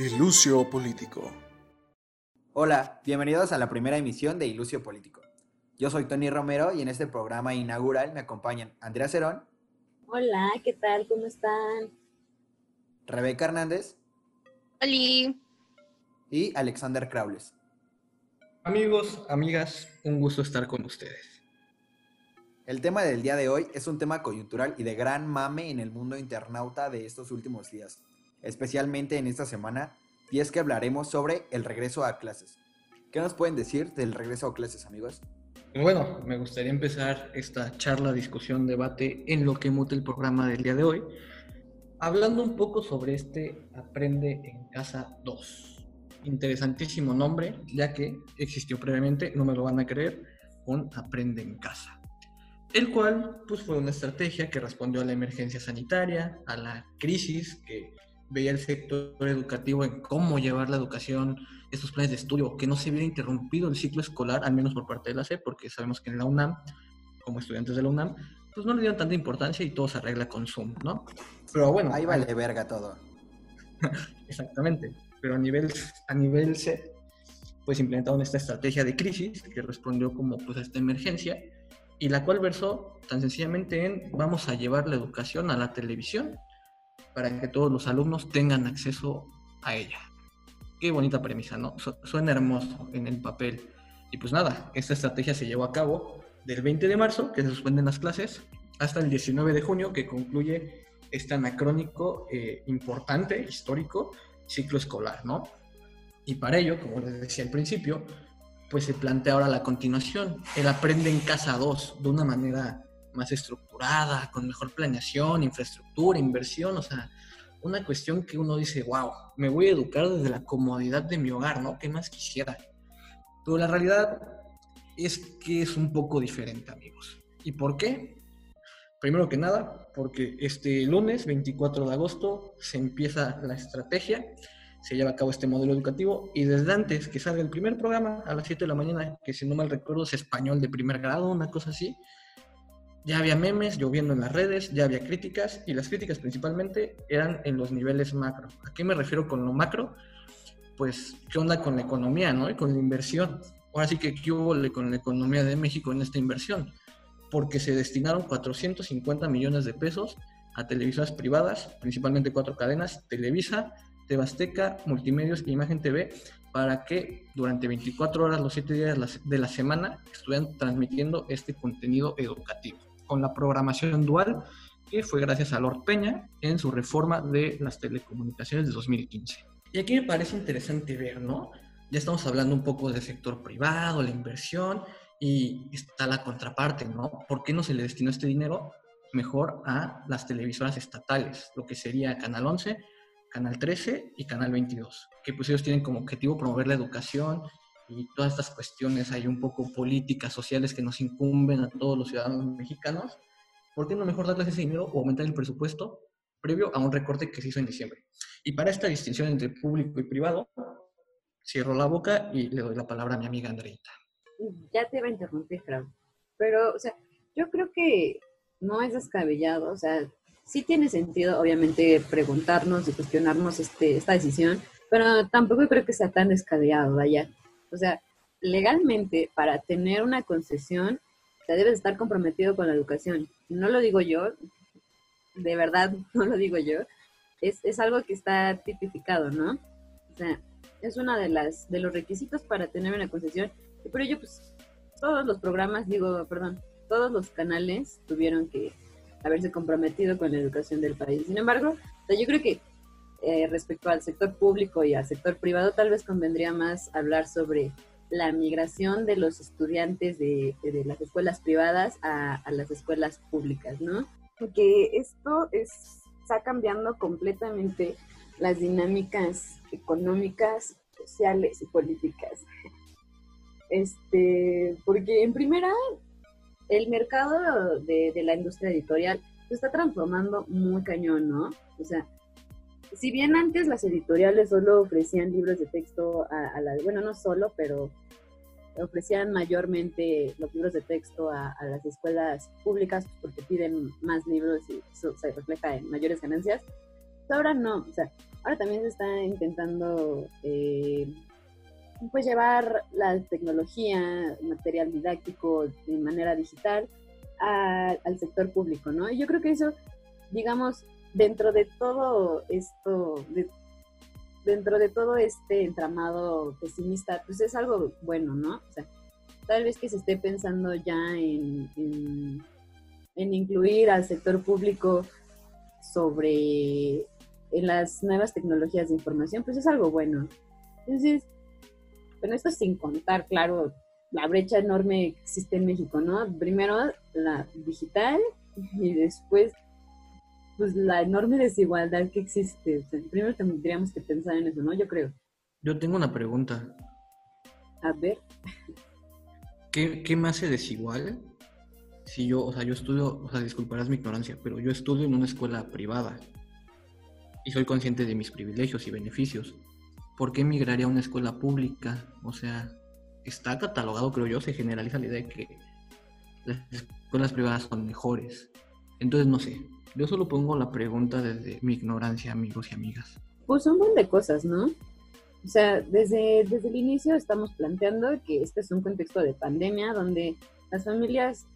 Ilucio Político. Hola, bienvenidos a la primera emisión de Ilucio Político. Yo soy Tony Romero y en este programa inaugural me acompañan Andrea Cerón. Hola, ¿qué tal? ¿Cómo están? Rebeca Hernández. Hola. Y Alexander Craules. Amigos, amigas, un gusto estar con ustedes. El tema del día de hoy es un tema coyuntural y de gran mame en el mundo internauta de estos últimos días especialmente en esta semana, y es que hablaremos sobre el regreso a clases. ¿Qué nos pueden decir del regreso a clases, amigos? Bueno, me gustaría empezar esta charla, discusión, debate en lo que mute el programa del día de hoy, hablando un poco sobre este Aprende en Casa 2. Interesantísimo nombre, ya que existió previamente, no me lo van a creer, un Aprende en Casa. El cual, pues, fue una estrategia que respondió a la emergencia sanitaria, a la crisis que veía el sector educativo en cómo llevar la educación, estos planes de estudio, que no se hubiera interrumpido el ciclo escolar, al menos por parte de la SEP, porque sabemos que en la UNAM, como estudiantes de la UNAM, pues no le dieron tanta importancia y todo se arregla con Zoom, ¿no? Pero bueno. Ahí vale verga todo. Exactamente. Pero a nivel, a nivel SEP, pues implementaron esta estrategia de crisis que respondió como pues a esta emergencia y la cual versó tan sencillamente en vamos a llevar la educación a la televisión para que todos los alumnos tengan acceso a ella. Qué bonita premisa, ¿no? suena hermoso en el papel. Y pues nada, esta estrategia se llevó a cabo del 20 de marzo, que se suspenden las clases, hasta el 19 de junio, que concluye este anacrónico eh, importante, histórico, ciclo escolar, ¿no? Y para ello, como les decía al principio, pues se plantea ahora la continuación, el aprende en casa 2, de una manera más estructurada, con mejor planeación, infraestructura, inversión, o sea, una cuestión que uno dice, wow, me voy a educar desde la comodidad de mi hogar, ¿no? ¿Qué más quisiera? Pero la realidad es que es un poco diferente, amigos. ¿Y por qué? Primero que nada, porque este lunes 24 de agosto se empieza la estrategia, se lleva a cabo este modelo educativo y desde antes que salga el primer programa a las 7 de la mañana, que si no mal recuerdo es español de primer grado, una cosa así, ya había memes lloviendo en las redes, ya había críticas y las críticas principalmente eran en los niveles macro. ¿A qué me refiero con lo macro? Pues, ¿qué onda con la economía, no? Y con la inversión. Ahora sí que, ¿qué hubo con la economía de México en esta inversión? Porque se destinaron 450 millones de pesos a televisoras privadas, principalmente cuatro cadenas, Televisa, Tebasteca, Multimedios e Imagen TV, para que durante 24 horas, los 7 días de la semana, estuvieran transmitiendo este contenido educativo con la programación dual, que fue gracias a Lord Peña en su reforma de las telecomunicaciones de 2015. Y aquí me parece interesante ver, ¿no? Ya estamos hablando un poco del sector privado, la inversión, y está la contraparte, ¿no? ¿Por qué no se le destinó este dinero mejor a las televisoras estatales, lo que sería Canal 11, Canal 13 y Canal 22, que pues ellos tienen como objetivo promover la educación y todas estas cuestiones hay un poco políticas, sociales que nos incumben a todos los ciudadanos mexicanos, ¿por qué no mejor darles ese dinero o aumentar el presupuesto previo a un recorte que se hizo en diciembre? Y para esta distinción entre público y privado, cierro la boca y le doy la palabra a mi amiga Andreita. Ya te iba a interrumpir, Fran, pero, o sea, yo creo que no es descabellado, o sea, sí tiene sentido, obviamente, preguntarnos y cuestionarnos este, esta decisión, pero tampoco creo que sea tan descabellado, vaya. O sea, legalmente para tener una concesión, te debes estar comprometido con la educación. No lo digo yo, de verdad no lo digo yo, es, es algo que está tipificado, ¿no? O sea, es uno de, las, de los requisitos para tener una concesión. Y por ello, pues, todos los programas, digo, perdón, todos los canales tuvieron que haberse comprometido con la educación del país. Sin embargo, yo creo que eh, respecto al sector público y al sector privado, tal vez convendría más hablar sobre la migración de los estudiantes de, las escuelas privadas a, las escuelas públicas, ¿no? Porque esto es, está cambiando completamente las dinámicas económicas, sociales y políticas. Este, porque en primera, el mercado de, de la industria editorial se está transformando muy cañón, ¿no? O sea, si bien antes las editoriales solo ofrecían libros de texto a, las, bueno, no solo, pero ofrecían mayormente los libros de texto a, las escuelas públicas porque piden más libros y eso se refleja en mayores ganancias. ahora no, o sea, ahora también se está intentando eh, pues llevar la tecnología, material didáctico de manera digital al sector público, ¿no? Y yo creo que eso, digamos, dentro de todo esto, dentro de todo este entramado pesimista, pues es algo bueno, ¿no? O sea, tal vez que se esté pensando ya en, incluir al sector público sobre las nuevas tecnologías de información, pues es algo bueno. Entonces, bueno, esto sin contar, claro, la brecha enorme que existe en México, ¿no? Primero la digital y después pues la enorme desigualdad que existe. primero tendríamos que pensar en eso, ¿no? Yo creo. Yo tengo una pregunta. A ver. ¿Qué, qué me hace desigual? Si yo, o sea, yo estudio, o sea, disculparás mi ignorancia, pero yo estudio en una escuela privada y soy consciente de mis privilegios y beneficios. ¿Por qué emigraría a una escuela pública? O sea, está catalogado, creo yo, se generaliza la idea de que las escuelas privadas son mejores. Entonces, no sé, yo solo pongo la pregunta desde mi ignorancia, amigos y amigas. Pues un montón de cosas, ¿no? O sea, desde, desde el inicio estamos planteando que este es un contexto de pandemia donde las familias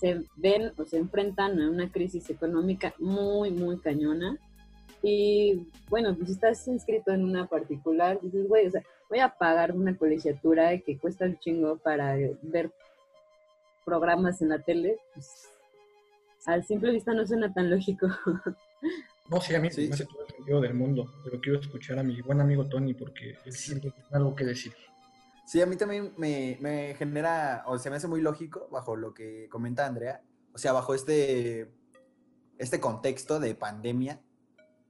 se ven o se enfrentan a una crisis económica muy, muy cañona. Y bueno, pues estás inscrito en una particular, dices, güey, o sea, voy a pagar una colegiatura que cuesta un chingo para ver programas en la tele, pues al simple vista no suena tan lógico. No, sí, a mí sí, me hace todo el sentido del mundo, pero quiero escuchar a mi buen amigo Tony porque él tiene algo que decir. Sí, a mí también me, genera, o se me hace muy lógico bajo lo que comenta Andrea, o sea, bajo este, este contexto de pandemia,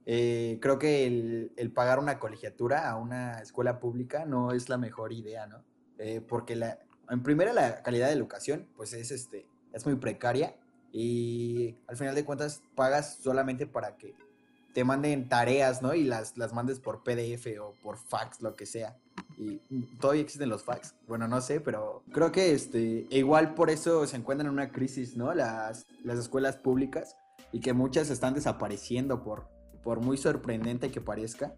eh, creo que el, pagar una colegiatura a una escuela pública no es la mejor idea, ¿no? Eh, porque la, en primera la calidad de educación, pues es, este, es muy precaria y al final de cuentas pagas solamente para que te manden tareas, ¿no? Y las, las mandes por PDF o por fax, lo que sea. Y todavía existen los fax. Bueno, no sé, pero creo que este, igual por eso se encuentran en una crisis, ¿no? Las, las escuelas públicas y que muchas están desapareciendo por, por muy sorprendente que parezca.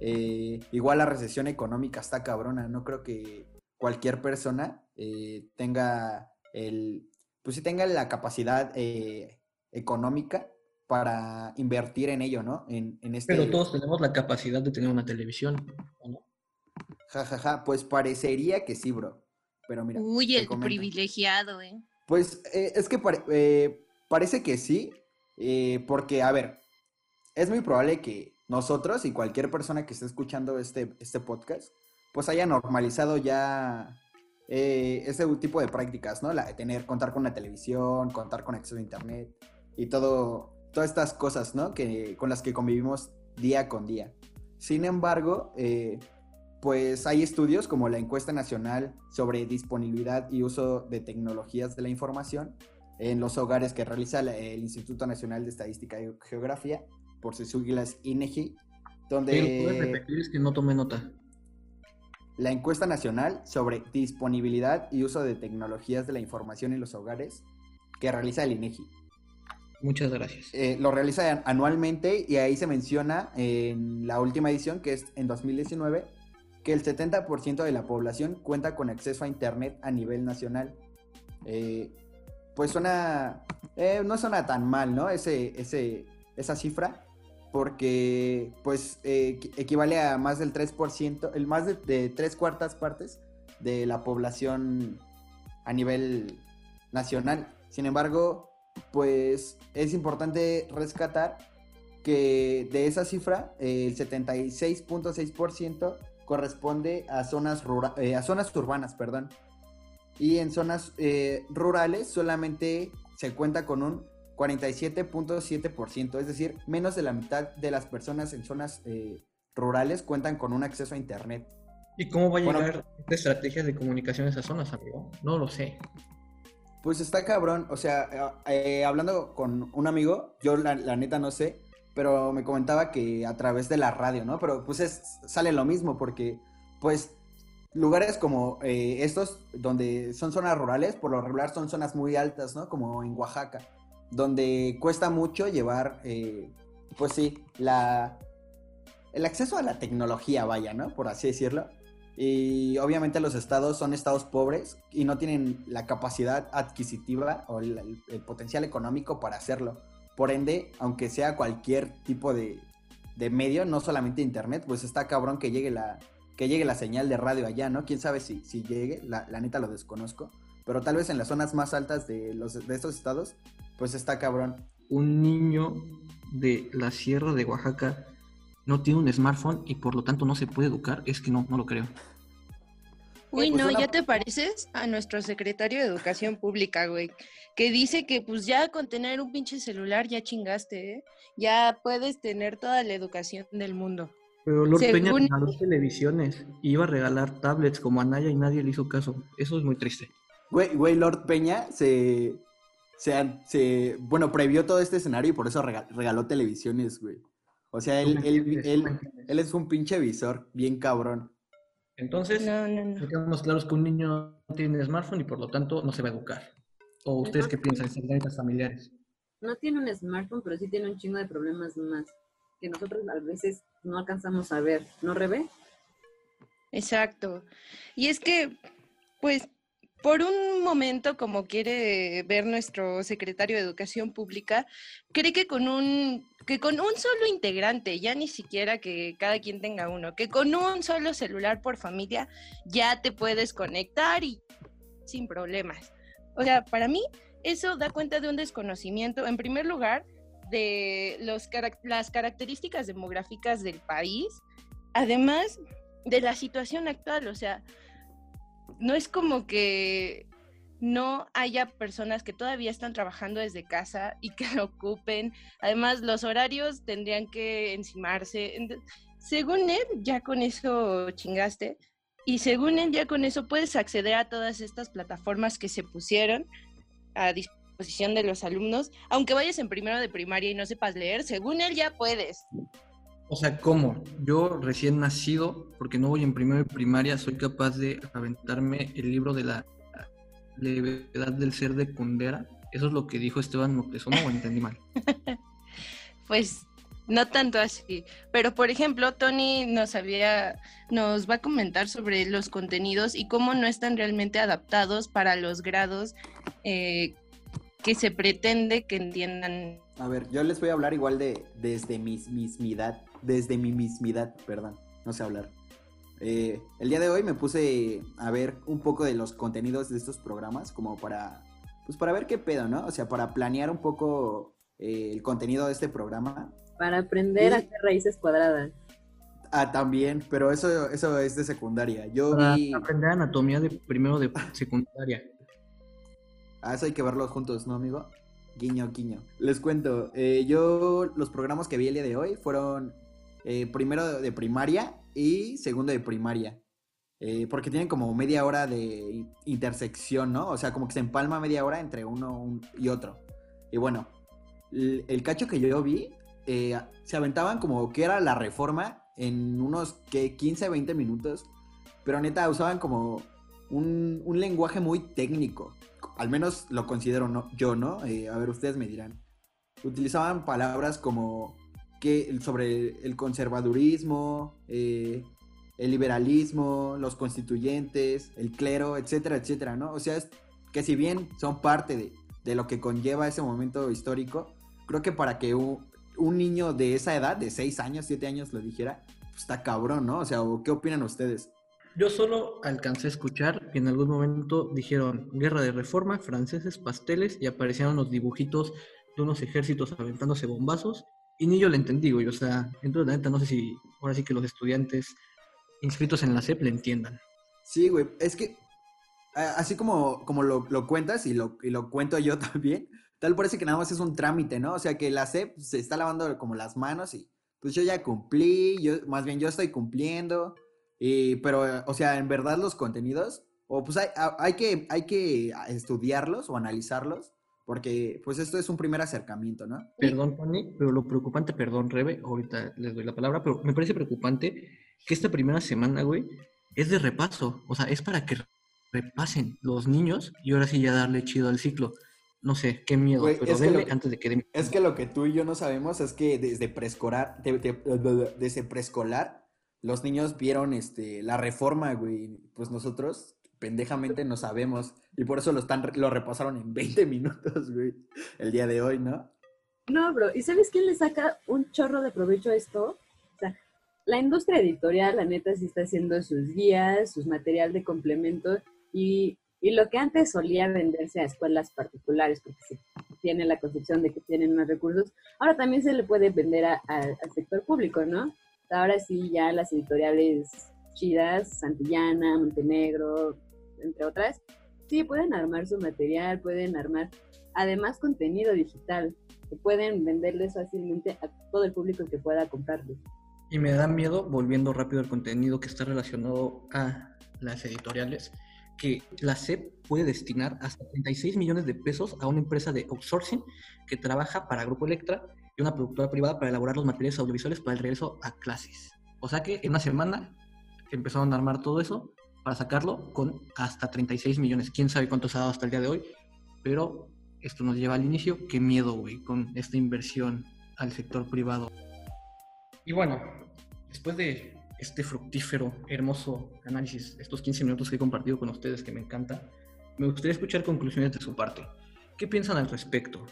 Eh, igual la recesión económica está cabrona. No creo que cualquier persona eh, tenga el, pues sí tenga la capacidad eh, económica para invertir en ello, ¿no? En, este... Pero todos tenemos la capacidad de tener una televisión, ¿no? Ja, ja, ja, pues parecería que sí, bro. Pero mira. Uy, el privilegiado, ¿eh? Pues eh, es que eh, parece que sí, porque, a ver, es muy probable que nosotros y cualquier persona que esté escuchando este, este podcast, pues haya normalizado ya eh, ese tipo de prácticas, ¿no? La de tener, contar con una televisión, contar con acceso a internet y todo, todas estas cosas, ¿no? Que, con las que convivimos día con día. Sin embargo, eh, pues hay estudios como la encuesta nacional sobre disponibilidad y uso de tecnologías de la información en los hogares que realiza el Instituto Nacional de Estadística y Geografía, por sus siglas INEGI, donde... ¿Puedes repetir? Es que no tomé nota la encuesta nacional sobre disponibilidad y uso de tecnologías de la información en los hogares que realiza el INEGI. Muchas gracias. Eh, lo realiza anualmente y ahí se menciona en la última edición, que es en 2019, que el 70% de la población cuenta con acceso a Internet a nivel nacional. Eh, pues suena, eh, no suena tan mal, ¿no? Ese, ese, esa cifra porque pues eh, equivale a más del 3%, el más de, tres cuartas partes de la población a nivel nacional. Sin embargo, pues es importante rescatar que de esa cifra, el 76.6% corresponde a zonas, eh, a zonas urbanas, perdón. Y en zonas eh, rurales solamente se cuenta con un 47.7%, es decir, menos de la mitad de las personas en zonas eh, rurales cuentan con un acceso a Internet. ¿Y cómo va a llegar esta estrategia de comunicación a esas zonas, amigo? No lo sé. Pues está cabrón, o sea, eh, hablando con un amigo, yo la, neta no sé, pero me comentaba que a través de la radio, ¿no? Pero pues es, sale lo mismo porque, pues, lugares como eh, estos, donde son zonas rurales, por lo regular son zonas muy altas, ¿no? Como en Oaxaca donde cuesta mucho llevar eh, pues sí, la, el acceso a la tecnología, vaya, ¿no? Por así decirlo. Y obviamente los estados son estados pobres y no tienen la capacidad adquisitiva o el, potencial económico para hacerlo. Por ende, aunque sea cualquier tipo de, de medio, no solamente internet, pues está cabrón que llegue la, que llegue la señal de radio allá, ¿no? Quién sabe si, si llegue, la, la neta lo desconozco. Pero tal vez en las zonas más altas de, los, de estos estados, pues está cabrón. Un niño de la sierra de Oaxaca no tiene un smartphone y por lo tanto no se puede educar, es que no, no lo creo. Uy, pues no, una- ya te pareces a nuestro secretario de Educación Pública, güey, que dice que pues ya con tener un pinche celular ya chingaste, ¿eh? Ya puedes tener toda la educación del mundo. Pero Lord Peña Según- regaló televisiones y iba a regalar tablets como a Naya y nadie le hizo caso. Eso es muy triste. Güey, güey, Lord Peña se, se, an- se- bueno, previó todo este escenario y por eso rega- regaló televisiones, güey. O sea, él, él, él, él es un pinche visor, bien cabrón. Entonces, No, no, no. quedamos claros que un niño no tiene smartphone y por lo tanto no se va a educar. ¿O ustedes qué piensan, señoritas familiares? No tiene un smartphone, pero sí tiene un chingo de problemas más que nosotros a veces no alcanzamos a ver. ¿No, Rebe? Exacto. Y es que, pues, por un momento, como quiere ver nuestro secretario de Educación Pública, cree que con un que con un solo integrante, ya ni siquiera que cada quien tenga uno, que con un solo celular por familia ya te puedes conectar y sin problemas. O sea, para mí eso da cuenta de un desconocimiento, en primer lugar, de los, las características demográficas del país, además de la situación actual, o sea, no es como que no haya personas que todavía están trabajando desde casa y que lo ocupen. Además, los horarios tendrían que encimarse. Según él, ya con eso chingaste. Y según él, ya con eso puedes acceder a todas estas plataformas que se pusieron a disposición de los alumnos. Aunque vayas en primero de primaria y no sepas leer, según él ya puedes. O sea, ¿cómo? Yo recién nacido, porque no voy en primero de primaria, soy capaz de aventarme el libro de la levedad del ser de Kundera. ¿Eso es lo que dijo Esteban Moctezuma o entendí mal? Pues no tanto así, pero por ejemplo, Tony nos había, nos va a comentar sobre los contenidos y cómo no están realmente adaptados para los grados eh, que se pretende que entiendan. A ver, yo les voy a hablar igual de desde mi mismidad, desde mi mismidad, perdón, no sé hablar. Eh, el día de hoy me puse a ver un poco de los contenidos de estos programas, como para, pues para ver qué pedo, ¿no? O sea, para planear un poco eh, el contenido de este programa. Para aprender a hacer raíces cuadradas. Ah, también, pero eso, eso es de secundaria. Yo Para vi... aprender anatomía de primero de secundaria. Ah, eso hay que verlos juntos, ¿no, amigo? Guiño, guiño. Les cuento, eh, yo los programas que vi el día de hoy fueron eh, primero de, primaria y segundo de primaria. Eh, porque tienen como media hora de intersección, ¿no? O sea, como que se empalma media hora entre uno un- y otro. Y bueno, el, cacho que yo vi, eh, se aventaban como que era la reforma en unos que 15, 20 minutos. Pero neta, usaban como un, un lenguaje muy técnico. Al menos lo considero no, yo, ¿no? A ver, ustedes me dirán. Utilizaban palabras como que sobre el conservadurismo, eh, el liberalismo, los constituyentes, el clero, etcétera, etcétera, ¿no? O sea, que si bien son parte de, de lo que conlleva ese momento histórico, creo que para que un, un niño de esa edad, de 6 años, 7 años, lo dijera, pues está cabrón, ¿no? O sea, ¿o ¿qué opinan ustedes? Yo solo alcancé a escuchar que en algún momento dijeron guerra de reforma, franceses, pasteles y aparecieron los dibujitos de unos ejércitos aventándose bombazos y ni yo le entendí, güey. O sea, entonces la neta no sé si ahora sí que los estudiantes inscritos en la SEP le entiendan. Sí, güey, es que así como, como lo, lo cuentas y lo, y lo cuento yo también, tal parece que nada más es un trámite, ¿no? O sea, que la SEP se está lavando como las manos y pues yo ya cumplí, yo, más bien yo estoy cumpliendo, y, pero, o sea, en verdad los contenidos, o pues hay, hay, que, hay que estudiarlos o analizarlos, porque pues esto es un primer acercamiento, ¿no? Perdón, Tony, pero lo preocupante, perdón, Rebe, ahorita les doy la palabra, pero me parece preocupante que esta primera semana, güey, es de repaso. O sea, es para que repasen los niños y ahora sí ya darle chido al ciclo. no sé, qué miedo, Güey, pero es que dele lo que- antes de que mi- Es que lo que tú y yo no sabemos es que desde preescolar, de- de- desde preescolar, los niños vieron este, la reforma, güey. Pues nosotros, pendejamente, no sabemos. Y por eso lo, están, lo repasaron en 20 minutos, güey. El día de hoy, ¿no? No, bro, ¿y sabes quién le saca un chorro de provecho a esto? O sea, la industria editorial, la neta, sí está haciendo sus guías, sus material de complemento y, y lo que antes solía venderse a escuelas particulares, porque se tiene la concepción de que tienen más recursos, ahora también se le puede vender a- al sector público, ¿no? Ahora sí, ya las editoriales chidas, Santillana, Montenegro, entre otras, sí pueden armar su material, pueden armar además contenido digital que pueden venderles fácilmente a todo el público que pueda comprarlos. Y me da miedo, volviendo rápido al contenido que está relacionado a las editoriales, que la SEP puede destinar hasta 36 millones de pesos a una empresa de outsourcing que trabaja para Grupo Electra y una productora privada para elaborar los materiales audiovisuales para el regreso a clases. O sea que en una semana empezaron a armar todo eso para sacarlo con hasta 36 millones. Quién sabe cuánto se ha dado hasta el día de hoy, pero esto nos lleva al inicio. Qué miedo, güey, con esta inversión al sector privado. Y bueno, después de este fructífero, hermoso análisis, estos 15 minutos que he compartido con ustedes, que me encanta, me gustaría escuchar conclusiones de su parte. ¿Qué piensan al respecto?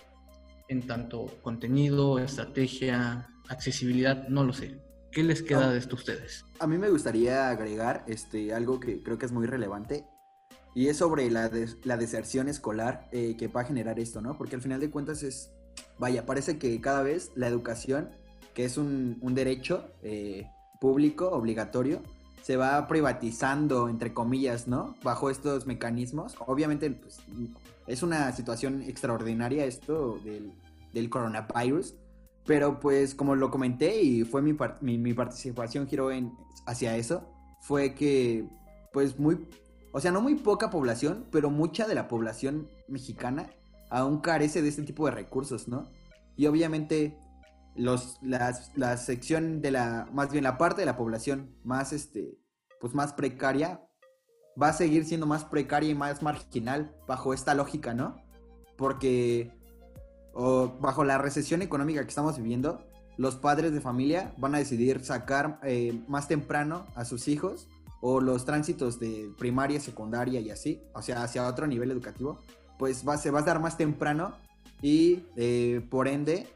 En tanto contenido, estrategia, accesibilidad, no lo sé. ¿Qué les queda Ah. de esto a ustedes? A mí me gustaría agregar este, algo que creo que es muy relevante y es sobre la, des- la deserción escolar eh, que va a generar esto, ¿no? Porque al final de cuentas es, vaya, parece que cada vez la educación, que es un, un derecho eh, público, obligatorio, se va privatizando, entre comillas, ¿no? Bajo estos mecanismos. Obviamente, pues, es una situación extraordinaria esto del, del coronavirus. Pero pues como lo comenté y fue mi, mi, participación giró en, hacia eso, fue que pues muy, o sea, no muy poca población, pero mucha de la población mexicana aún carece de este tipo de recursos, ¿no? Y obviamente los, la sección de la, más bien la parte de la población más, este, pues más precaria, va a seguir siendo más precaria y más marginal bajo esta lógica, ¿no? Porque o bajo la recesión económica que estamos viviendo, los padres de familia van a decidir sacar eh, más temprano a sus hijos o los tránsitos de primaria, secundaria y así, o sea, hacia otro nivel educativo, pues va, se va a dar más temprano y eh, por ende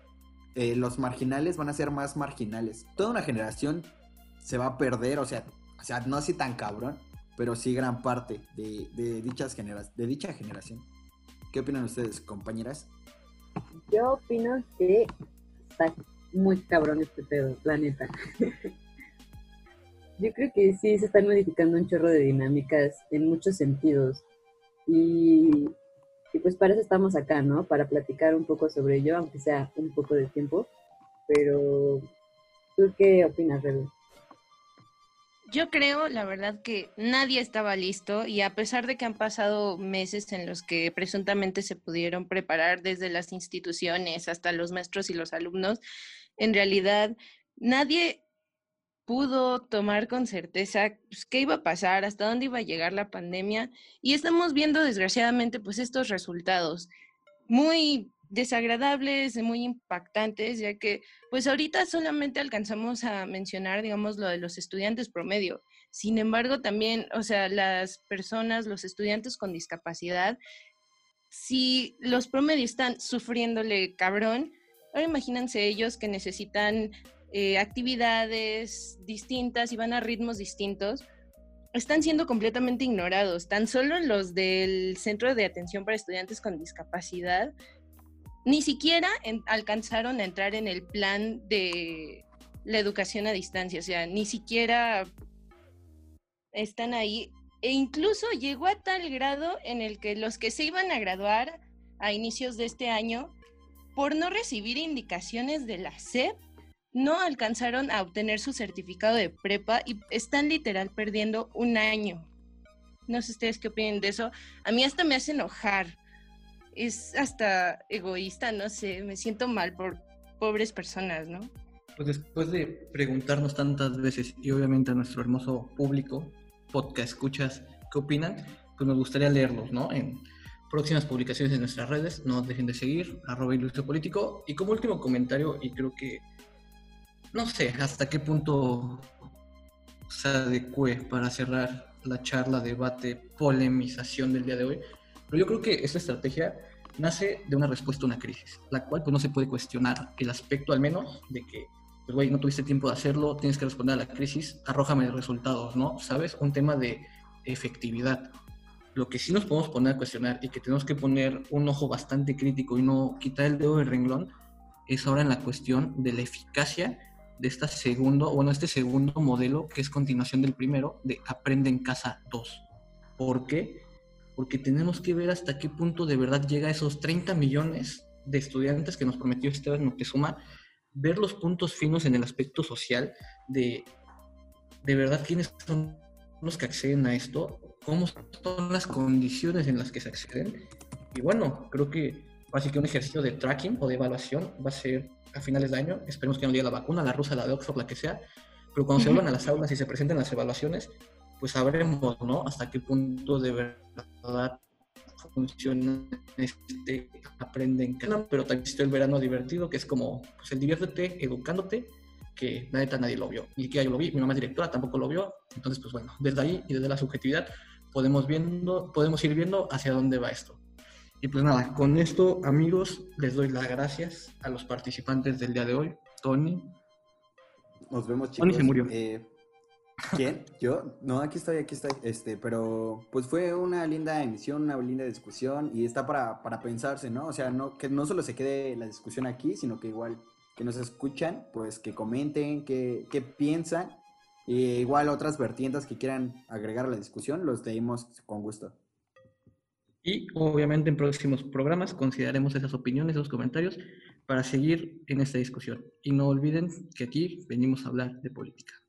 eh, los marginales van a ser más marginales. Toda una generación se va a perder, o sea, o sea no así tan cabrón, pero sí gran parte de, de dichas genera- de dicha generación. ¿Qué opinan ustedes, compañeras? Yo opino que está muy cabrón este pedo, la neta. Yo creo que sí se están modificando un chorro de dinámicas en muchos sentidos. Y, y pues para eso estamos acá, ¿no? Para platicar un poco sobre ello, aunque sea un poco de tiempo. Pero, ¿tú qué opinas, Rebe? Yo creo, la verdad, que nadie estaba listo y a pesar de que han pasado meses en los que presuntamente se pudieron preparar desde las instituciones hasta los maestros y los alumnos, en realidad nadie pudo tomar con certeza pues, qué iba a pasar, hasta dónde iba a llegar la pandemia. Y estamos viendo desgraciadamente pues estos resultados. Muy desagradables, muy impactantes, ya que pues ahorita solamente alcanzamos a mencionar, digamos, lo de los estudiantes promedio. Sin embargo, también, o sea, las personas, los estudiantes con discapacidad, si los promedios están sufriéndole cabrón, ahora imagínense ellos que necesitan eh, actividades distintas y van a ritmos distintos, están siendo completamente ignorados. Tan solo los del Centro de Atención para Estudiantes con Discapacidad ni siquiera alcanzaron a entrar en el plan de la educación a distancia, o sea, ni siquiera están ahí. E incluso llegó a tal grado en el que los que se iban a graduar a inicios de este año, por no recibir indicaciones de la SEP, no alcanzaron a obtener su certificado de prepa y están literal perdiendo un año. No sé ustedes qué opinan de eso. A mí hasta me hace enojar. Es hasta egoísta, no sé, me siento mal por pobres personas, ¿no? Pues después de preguntarnos tantas veces y obviamente a nuestro hermoso público, podcast escuchas, ¿qué opinan? Pues nos gustaría leerlos, ¿no? En próximas publicaciones en nuestras redes. No dejen de seguir, arroba ilustre político. Y como último comentario, y creo que no sé hasta qué punto se adecue para cerrar la charla, debate, polemización del día de hoy, pero yo creo que esta estrategia nace de una respuesta a una crisis, la cual pues no se puede cuestionar el aspecto al menos de que, pues güey, no tuviste tiempo de hacerlo, tienes que responder a la crisis, arrójame resultados, ¿no? ¿Sabes? Un tema de efectividad. Lo que sí nos podemos poner a cuestionar y que tenemos que poner un ojo bastante crítico y no quitar el dedo del renglón es ahora en la cuestión de la eficacia de este segundo, bueno, este segundo modelo que es continuación del primero, de Aprende en Casa 2. ¿Por qué? Porque tenemos que ver hasta qué punto de verdad llega a esos 30 millones de estudiantes que nos prometió Esteban Moctezuma, ver los puntos finos en el aspecto social de de verdad quiénes son los que acceden a esto, cómo son las condiciones en las que se acceden. Y bueno, creo que básicamente un ejercicio de tracking o de evaluación va a ser a finales de año. Esperemos que no llegue la vacuna, la rusa, la de Oxford, la que sea. Pero cuando se vuelvan a las aulas y se presenten las evaluaciones, pues sabremos, ¿no? Hasta qué punto de verdad funciona este aprende en casa. Pero también existe el verano divertido, que es como, pues el diviértete educándote, que la neta nadie lo vio. Y que yo lo vi, mi mamá es directora, tampoco lo vio. Entonces, pues bueno, desde ahí y desde la subjetividad podemos, viendo, podemos ir viendo hacia dónde va esto. Y pues nada, con esto, amigos, les doy las gracias a los participantes del día de hoy. Tony. Nos vemos, chicos. Tony se murió. Eh, ¿Quién? ¿Yo? No, aquí estoy, aquí estoy. Este, pero pues fue una linda emisión, una linda discusión y está para, para pensarse, ¿no? O sea, no, que no solo se quede la discusión aquí, sino que igual que nos escuchan, pues que comenten, qué, qué piensan. Y igual otras vertientes que quieran agregar a la discusión, los leímos con gusto. Y obviamente en próximos programas consideraremos esas opiniones, esos comentarios para seguir en esta discusión. Y no olviden que aquí venimos a hablar de política.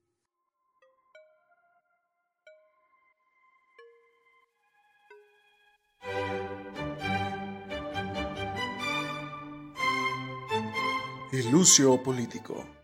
Ilusio Político.